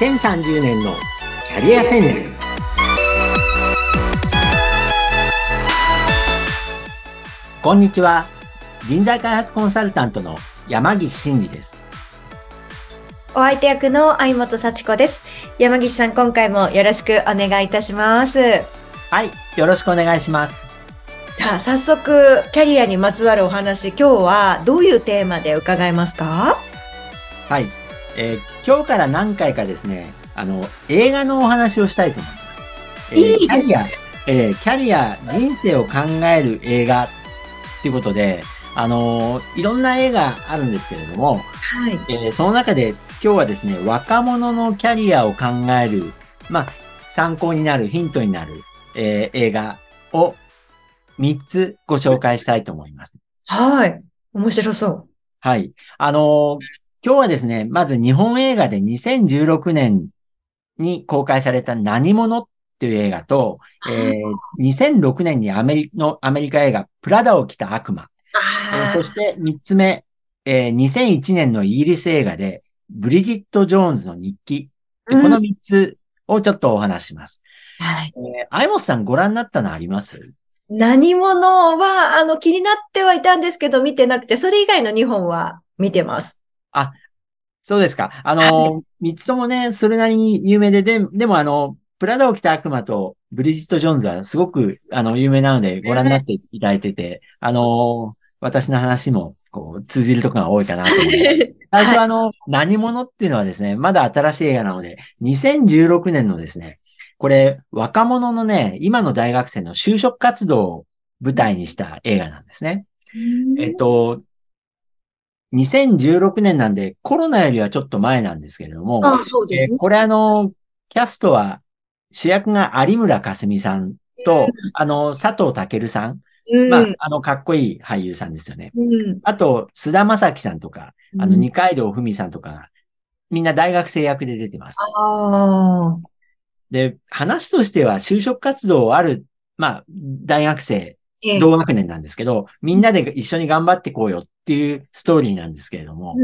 2030年のキャリア戦略。こんにちは。人材開発コンサルタントの山岸真嗣です。お相手役の相本幸子です。山岸さん、今回もよろしくお願いいたします。はいよろしくお願いします。さあ、早速、キャリアにまつわるお話、今日はどういうテーマで伺えますか？はい、えー今日から何回かですねあの映画のお話をしたいと思います、えーいいですねキャリア、えーキャリア人生を考える映画っていうことであのーいろんな映画あるんですけれども、はい。えーその中で今日はですね、若者のキャリアを考える、まあ、参考になる、ヒントになる、えー映画を3つご紹介したいと思います。はい。面白そう。はい。あのー今日はですね、まず日本映画で2016年に公開された何者っていう映画と、えー2006年にアメリのアメリカ映画、プラダを着た悪魔。えーあそして3つ目、えー2001年のイギリス映画で、ブリジット・ジョーンズの日記。この3つをちょっとお話しします。あ、はい。えー、アイモスさんご覧になったのあります？何者は、あの、気になってはいたんですけど、見てなくて、それ以外の2本は見てます。そうですか。あのー、3つともね、それなりに有名で、で、でもあの、プラダを着た悪魔とブリジット・ジョーンズはすごく、あの、有名なのでご覧になっていただいてて、あのー私の話も、こう、通じるところが多いかなと思います。最初はあの、何者っていうのはですね、まだ新しい映画なので、2016年のですね、これ、若者のね、今の大学生の就職活動を舞台にした映画なんですね。えっと、2016年なんで、コロナよりはちょっと前なんですけれども、あ、そうですね。えーこれあの、キャストは、主役が有村架純さんと、あの、佐藤健さん。うん、まあ、あの、かっこいい俳優さんですよね。うん。あと、菅田将暉さんとか、あの、うん二階堂ふみさんとかが、みんな大学生役で出てます。ああ。で、話としては就職活動ある、まあ、大学生、ええ同学年なんですけど、みんなで一緒に頑張ってこうよっていうストーリーなんですけれども、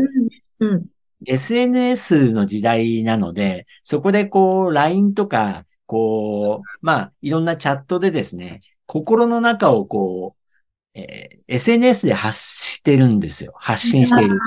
うん。うん。SNS の時代なので、そこでこう、LINE とか、こう、まあ、いろんなチャットでですね、心の中をこう、えー SNS で発してるんですよ。発信している。で、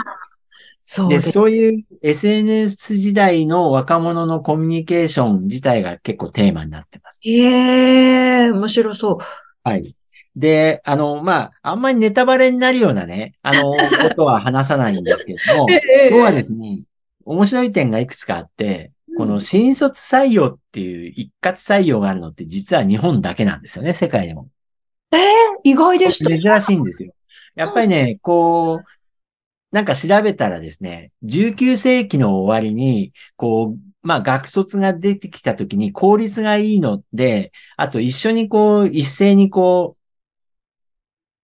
そうです。そういう SNS 時代の若者のコミュニケーション自体が結構テーマになってます。ええ面白そう。はい。で、あの、まあ、あんまりネタバレになるようなね、あの、ことは話さないんですけども、今日はですね、面白い点がいくつかあって、この新卒採用っていう一括採用があるのって実は日本だけなんですよね、世界でも。ええ意外でした。珍しいんですよ。やっぱりね、こう、なんか調べたらですね、19世紀の終わりに、こう、まあ学卒が出てきた時に効率がいいので、あと一緒にこう、一斉にこう、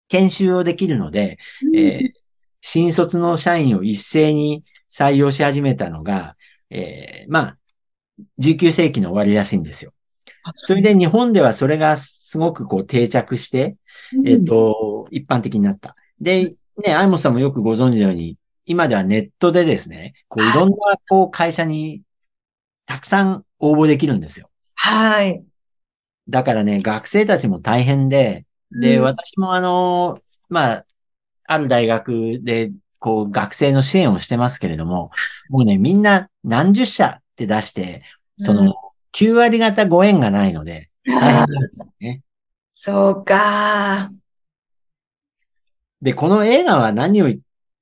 研修をできるので、えー新卒の社員を一斉に採用し始めたのが、えーまあ、19世紀の終わりらしいんですよ。それで日本ではそれがすごくこう定着して、えっ、と、一般的になった。で、ね、アイモスさんもよくご存知のように、今ではネットでですね、こういろんなこう会社にたくさん応募できるんですよ。はい。だからね、学生たちも大変で、で、うん私もあの、まあ、ある大学で、こう、学生の支援をしてますけれども、もうね、みんな何十社って出して、その、9割方ご縁がないので、大変なんですよね。そうか。で、この映画は何を言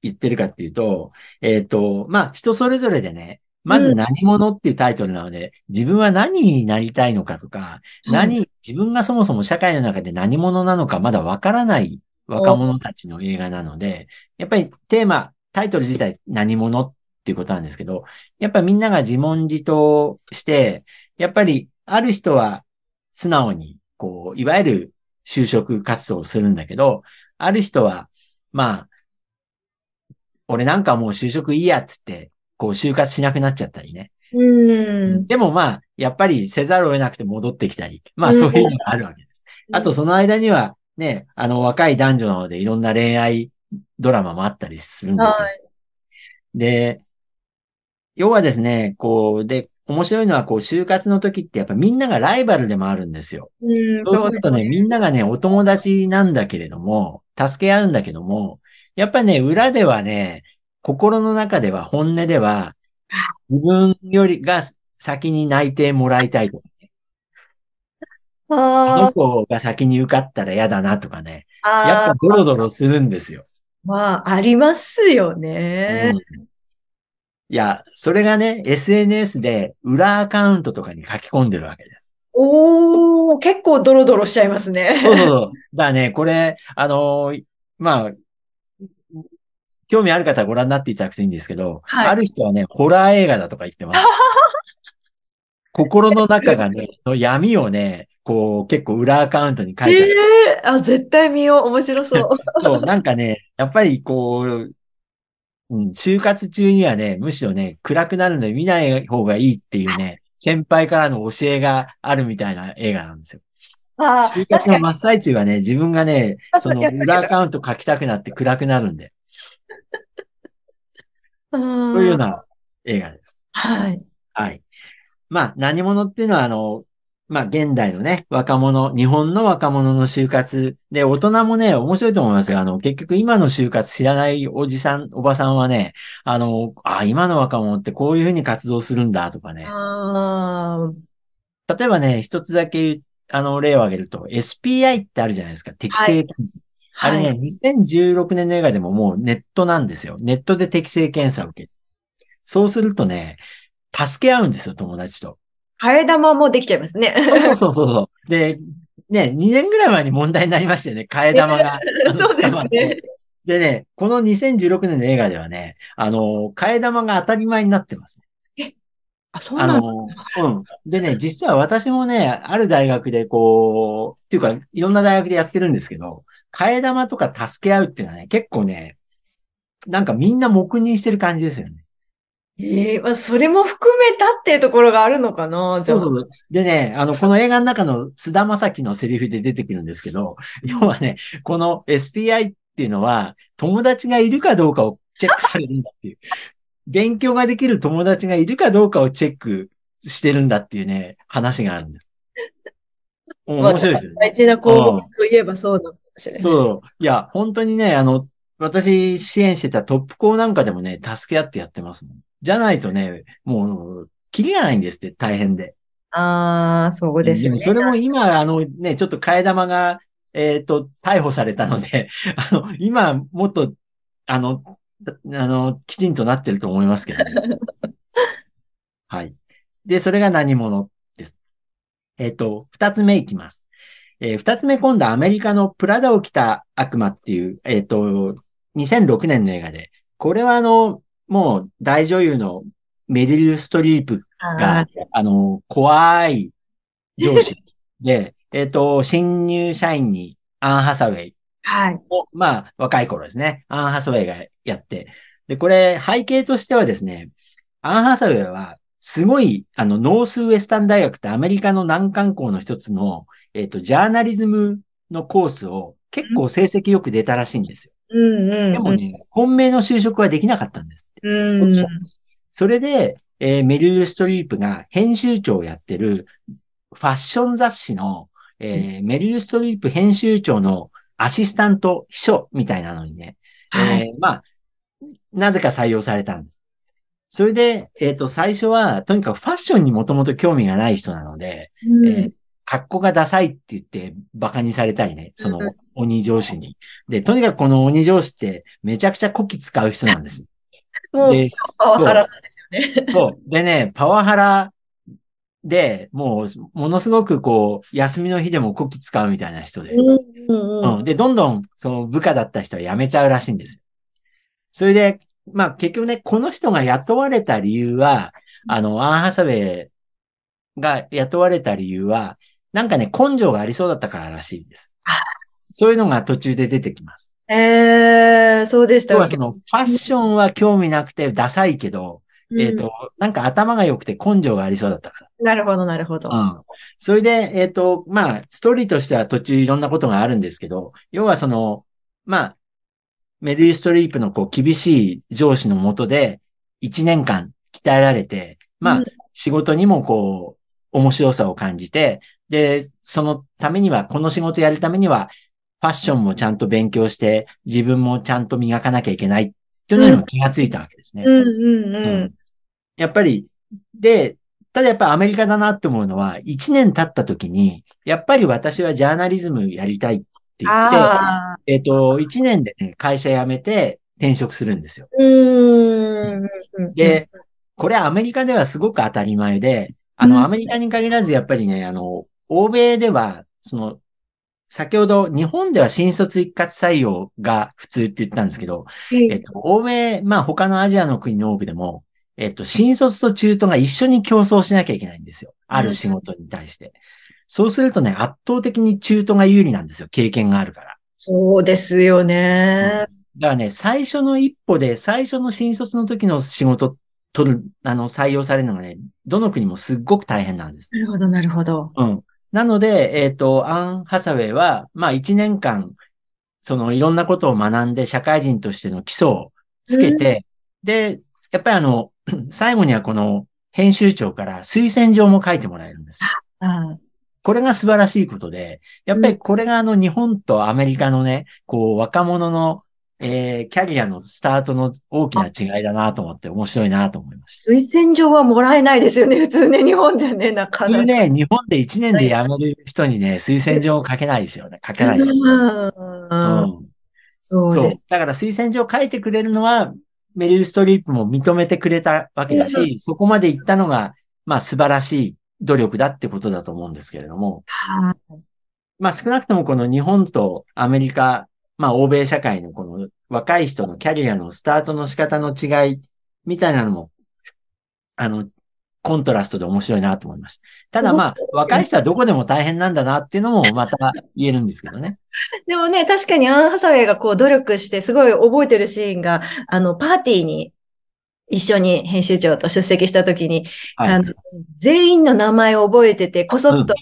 ってるかっていうと、えっ、と、まあ、人それぞれでね、まず何者っていうタイトルなので、自分は何になりたいのかとか、何、自分がそもそも社会の中で何者なのかまだわからない若者たちの映画なので、やっぱりテーマ、タイトル自体何者っていうことなんですけど、やっぱりみんなが自問自答して、やっぱりある人は素直に、こう、いわゆる就職活動をするんだけど、ある人は、まあ、俺なんかもう就職いいやっつって、こう就活しなくなっちゃったりね。うん。でもまあ、やっぱりせざるを得なくて戻ってきたり、まあうんそういうのがあるわけです。あとその間には、ね、あの若い男女なのでいろんな恋愛ドラマもあったりするんですよ。はい。で、要はですね、こう、で、面白いのは、こう、就活の時ってやっぱみんながライバルでもあるんですよ。うん、そうするとね、みんながね、お友達なんだけれども、助け合うんだけども、やっぱね、裏ではね、心の中では、本音では、自分よりが先に内定もらいたいとかね。あのが先に受かったら嫌だなとかね。あ、やっぱドロドロするんですよ。まあ、ありますようね。ん。いや、それがね、SNS で裏アカウントとかに書き込んでるわけです。おー、結構ドロドロしちゃいますね。そうそうそう。だね、これ、あのーまあ、興味ある方はご覧になっていただくといいんですけど、はいある人はね、ホラー映画だとか言ってます。心の中がね、の闇をね、こう、結構裏アカウントに書いちゃう。ええあ、絶対見よう。面白そう。そう、なんかね、やっぱりこう、うん、就活中にはね、むしろね、暗くなるので見ない方がいいっていうね、先輩からの教えがあるみたいな映画なんですよ。あ就活の真っ最中はね、自分がね、あ、その裏アカウント書きたくなって暗くなるんで、うそういうようん。な映画です。はい。はい。まあ、何者っていうのは、あの、まあ、現代のね、若者、日本の若者の就活で、大人もね、面白いと思いますが、あの、結局今の就活知らないおじさん、おばさんはね、あの、あ、今の若者ってこういうふうに活動するんだとかね。例えばね、一つだけ、あの、例を挙げると、SPI ってあるじゃないですか。適正検査。あれね、はい。2016年の映画でももうネットなんですよ。ネットで適正検査を受ける。そうするとね、助け合うんですよ、友達と。替え玉もできちゃいますね。そうそうそうそう。で、ね、2年ぐらい前に問題になりましたよね。替え玉が。そうですね。でね、この2016年の映画ではね、あの、替え玉が当たり前になってます。あ、そうなんの、うん。でね、実は私もね、ある大学でこう、っていうか、いろんな大学でやってるんですけど、替え玉とか助け合うっていうのはね、結構ね、なんかみんな黙認してる感じですよね。ええまあ、それも含めたっていうところがあるのかな、じゃあ。そうそう。でね、あの、この映画の中の菅田将暉のセリフで出てくるんですけど、要はね、この SPI っていうのは、友達がいるかどうかをチェックされるんだっていう。勉強ができる友達がいるかどうかをチェックしてるんだっていうね、話があるんです。うん面白いですよね。大事な項目といえばそうなのかもしれない。そう。いや、本当にね、あの、私支援してたトップ校なんかでもね、助け合ってやってますもん。じゃないとね、もう、キリがないんですって、大変で。ああ、そうですよね。もそれも今、あのね、ちょっと替え玉が、えっ、と、逮捕されたので、あの、今、もっと、あの、あの、きちんとなってると思いますけどね。はい。で、それが何者です。えっ、と、二つ目いきます。えー二つ目今度アメリカのプラダを着た悪魔っていう、えっ、と、2006年の映画で、これはあの、もう大女優のメリル・ストリープあが、あの、怖い上司で、えっと、新入社員にアン・ハサウェイはい。を、まあ、若い頃ですね。アン・ハサウェイがやって。で、これ、背景としてはですね、アン・ハサウェイは、すごい、あの、ノースウエスタン大学ってアメリカの難関校の一つの、えっと、ジャーナリズムのコースを結構成績よく出たらしいんですよ。うんうんうん。でもね、本命の就職はできなかったんですって。うん。それで、えーメリル・ストリープが編集長をやってるファッション雑誌の、えーメリル・ストリープ編集長のアシスタント秘書みたいなのにね、はい。えーまあ、なぜか採用されたんです。それで、えっ、と、最初は、とにかくファッションにもともと興味がない人なので、うんえー格好がダサいって言って馬鹿にされたりね、そうんの鬼上司に。で、とにかくこの鬼上司ってめちゃくちゃこき使う人なんです。もうで、パワハラなんですよね。そう。でね、パワハラで、もう、ものすごくこう、休みの日でもこき使うみたいな人で。うんうんうん。で、どんどん、その部下だった人は辞めちゃうらしいんです。それで、まあ結局ね、この人が雇われた理由は、あの、アン・ハサウェイが雇われた理由は、なんかね、根性がありそうだったかららしいですあ。そういうのが途中で出てきます。ええそうでしたはその、ファッションは興味なくてダサいけど、えっ、と、なんか頭が良くて根性がありそうだったかなるほど、なるほど。うん。それで、えっ、と、まあ、ストーリーとしては途中いろんなことがあるんですけど、要はその、まあ、メリー・ストリープのこう厳しい上司のもとで、1年間鍛えられて、まあ、うん仕事にもこう、面白さを感じて、で、そのためには、この仕事やるためには、ファッションもちゃんと勉強して、自分もちゃんと磨かなきゃいけないっていうのにも気がついたわけですね。うんうんうん、やっぱり、で、ただやっぱアメリカだなって思うのは、1年経った時に、やっぱり私はジャーナリズムやりたいって言って、えっ、ー、と、1年でね、会社辞めて転職するんですよ。で、これアメリカではすごく当たり前で、あの、アメリカに限らずやっぱりね、あの、欧米では、その、先ほど日本では新卒一括採用が普通って言ったんですけど、えっと、欧米、まあ他のアジアの国の多くでも、えっと、新卒と中途が一緒に競争しなきゃいけないんですよ。ある仕事に対して。そうするとね、圧倒的に中途が有利なんですよ。経験があるから。そうですよね、うん。だからね、最初の一歩で、最初の新卒の時の仕事取る、あの、採用されるのがね、どの国もすっごく大変なんです。なるほど、なるほど。うん。なので、えっ、ー、と、アン・ハサウェイは、まあ一年間、そのいろんなことを学んで社会人としての基礎をつけて、うん、で、やっぱりあの、最後にはこの編集長から推薦状も書いてもらえるんです。うん、これが素晴らしいことで、やっぱりこれがあの日本とアメリカのね、こう若者のえー、キャリアのスタートの大きな違いだなと思って面白いなと思いました。推薦状はもらえないですよね。普通ね、日本じゃね、なかなか。普通ね、日本で1年で辞める人にね、推薦状を書けないですよね。書けないですよ、ね。うん。そうそう。だから推薦状を書いてくれるのは、メリル・ストリープも認めてくれたわけだし、そこまで行ったのが、まあ素晴らしい努力だってことだと思うんですけれども。まあ少なくともこの日本とアメリカ、まあ欧米社会のこの若い人のキャリアのスタートの仕方の違いみたいなのも、あの、コントラストで面白いなと思いました。ただまあ、若い人はどこでも大変なんだなっていうのもまた言えるんですけどね。でもね、確かにアン・ハサウェイがこう努力してすごい覚えてるシーンが、あの、パーティーに一緒に編集長と出席した時に、はい、あの全員の名前を覚えてて、こそっと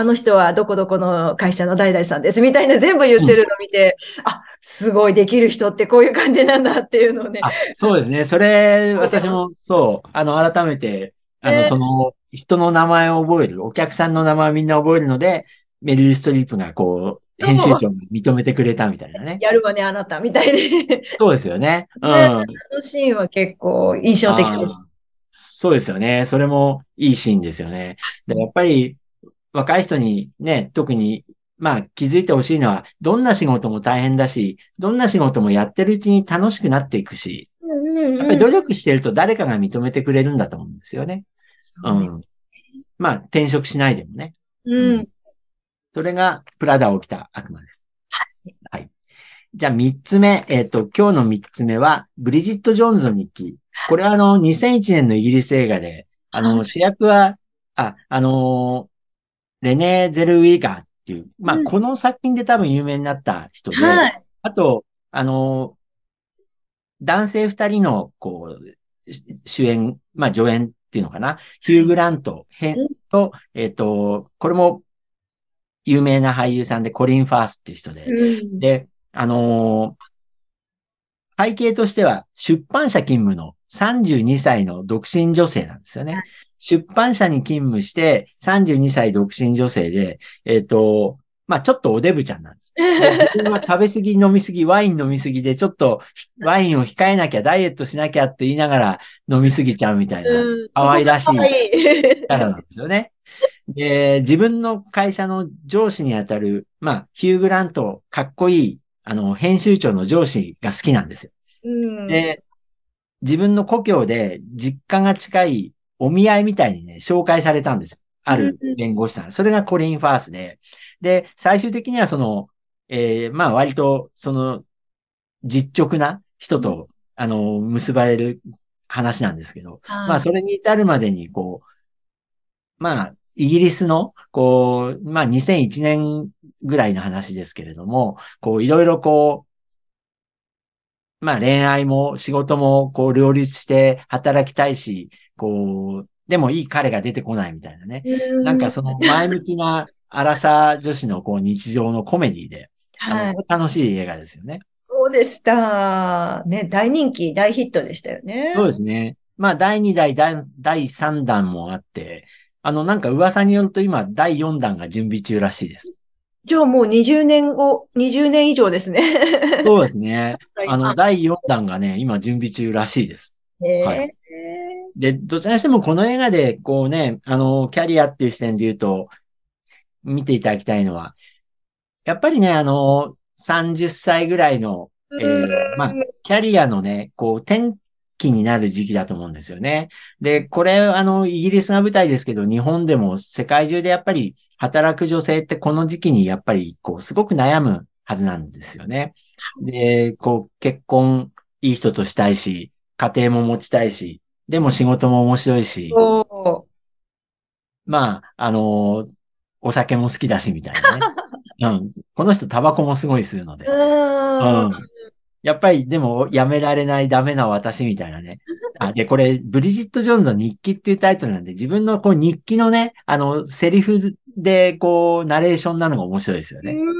あの人はどこどこの会社の代々さんです、みたいな全部言ってるのを見て、うん、あ、すごいできる人ってこういう感じなんだっていうのをね。そうですね。それ、私もそう、あの、改めて、あの、その、人の名前を覚える、お客さんの名前をみんな覚えるので、メリル・ストリップがこう、編集長に認めてくれたみたいなね。やるわね、あなた、みたいで。そうですよね。うん。あのシーンは結構印象的です。そうですよね。それもいいシーンですよね。でやっぱり、若い人にね、特に、まあ気づいてほしいのは、どんな仕事も大変だし、どんな仕事もやってるうちに楽しくなっていくし、やっぱり努力してると誰かが認めてくれるんだと思うんですよね。ううん。まあ転職しないでもね。うん。それがプラダを着た悪魔です。はい。じゃあ三つ目、えっ、ー、と、今日の三つ目は、ブリジット・ジョーンズの日記。これはあの、2001年のイギリス映画で、あの、主役は、あ、あのレネー・ゼルウィガーっていう、まあ、この作品で多分有名になった人で、はい、あと、あの、男性二人の、こう、主演、まあ、助演っていうのかな、ヒュー・グラント編と、えっ、ー、と、これも有名な俳優さんでコリン・ファースっていう人で、うん、で、あのー、背景としては出版社勤務の32歳の独身女性なんですよね。出版社に勤務して、32歳独身女性で、えっ、ー、と、まあちょっとおデブちゃんなんです。自分は食べ過ぎ、飲み過ぎ、ワイン飲み過ぎで、ちょっとワインを控えなきゃ、ダイエットしなきゃって言いながら飲み過ぎちゃうみたいな、可愛らしいキャラなんですよね。で、自分の会社の上司にあたる、まあ、ヒュー・グラント、かっこいい、あの、編集長の上司が好きなんですよ。うん、で、自分の故郷で実家が近いお見合いみたいにね、紹介されたんですある弁護士さん。それがコリン・ファースで。で、最終的にはその、えー、まあ割と、その、実直な人と、あの、結ばれる話なんですけど、まあそれに至るまでに、こう、まあ、イギリスの、こう、まあ2001年ぐらいの話ですけれども、こう、いろいろこう、まあ恋愛も仕事もこう両立して働きたいし、こう、でもいい彼が出てこないみたいなね。なんかその 前向きな荒さ女子のこう日常のコメディで、はい、楽しい映画ですよね。そうでした。ね、大人気、大ヒットでしたよね。そうですね。まあ、第2弾、第第3弾もあって、あの、なんか噂によると今、第4弾が準備中らしいです。じゃあもう20年後、20年以上ですね。そうですね。あの、あ第4弾がね、今準備中らしいです。へはえで、どちらにしてもこの映画で、こうね、あの、キャリアっていう視点で言うと、見ていただきたいのは、やっぱりね、あの、30歳ぐらいの、えーまあ、キャリアのね、こう、転機になる時期だと思うんですよね。で、これ、あの、イギリスが舞台ですけど、日本でも世界中でやっぱり働く女性ってこの時期にやっぱり、こう、すごく悩むはずなんですよね。で、こう、結婚、いい人としたいし、家庭も持ちたいし、でも仕事も面白いし、まあ、あのお酒も好きだし、みたいなね。うん。この人タバコもすごい吸うので。うーん。うん。やっぱり、でも、やめられないダメな私みたいなね。あ、で、これ、ブリジット・ジョーンズの日記っていうタイトルなんで、自分のこう日記のね、あの、セリフで、こう、ナレーションなのが面白いですよね。うん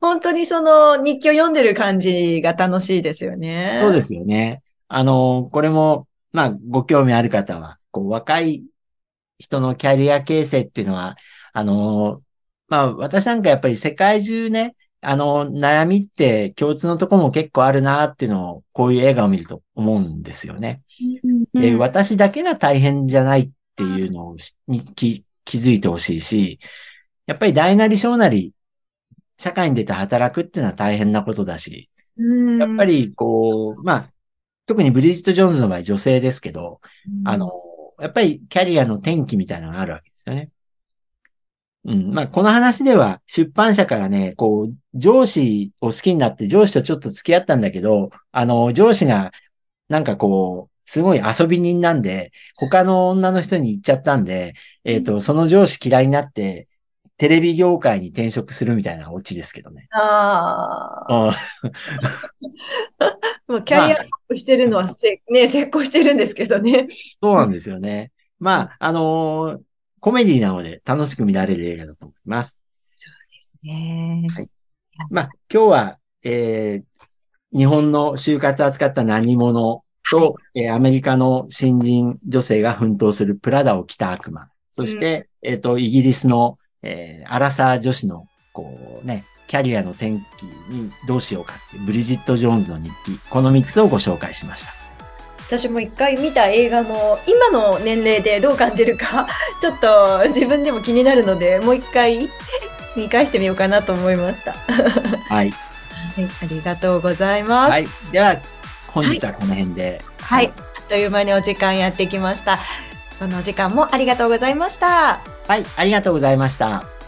本当にその日記を読んでる感じが楽しいですよね。そうですよね。あの、これも、まあ、ご興味ある方は、こう、若い人のキャリア形成っていうのは、あの、まあ、私なんかやっぱり世界中ね、あの、悩みって共通のところも結構あるなっていうのを、こういう映画を見ると思うんですよね。うん。で、私だけが大変じゃないっていうのに気気づいてほしいし、やっぱり大なり小なり、社会に出て働くっていうのは大変なことだし、うんやっぱ、りこう、まあ、特にブリジット・ジョーンズの場合女性ですけど、あの、やっぱりキャリアの転機みたいなのがあるわけですよね。うん。まあ、この話では出版社からね、こう、上司を好きになって上司とちょっと付き合ったんだけど、あの、上司が、なんかこう、すごい遊び人なんで、他の女の人に行っちゃったんで、えっ、と、その上司嫌いになって、テレビ業界に転職するみたいなオチですけどね。ああ。う んもうキャリアアップしてるのはせ、ね、成功してるんですけどね。そうなんですよね。まあ、あのーコメディなので楽しく見られる映画だと思います。ですね。はいまあ、今日は、えー、日本の就活を扱った何者と、えーアメリカの新人女性が奮闘するプラダを着た悪魔。そして、えっ、と、イギリスの、えーアラサー女子の、こうね、キャリアの転機にどうしようかってブリジット・ジョーンズの日記。この3つをご紹介しました。私も一回見た映画も今の年齢でどう感じるか ちょっと自分でも気になるのでもう一回 見返してみようかなと思いました。は はい。い、ありがとうございます。はい。では、本日はこの辺で。はい、あっという間にお時間やってきました。このお時間もありがとうございました。はい。ありがとうございました。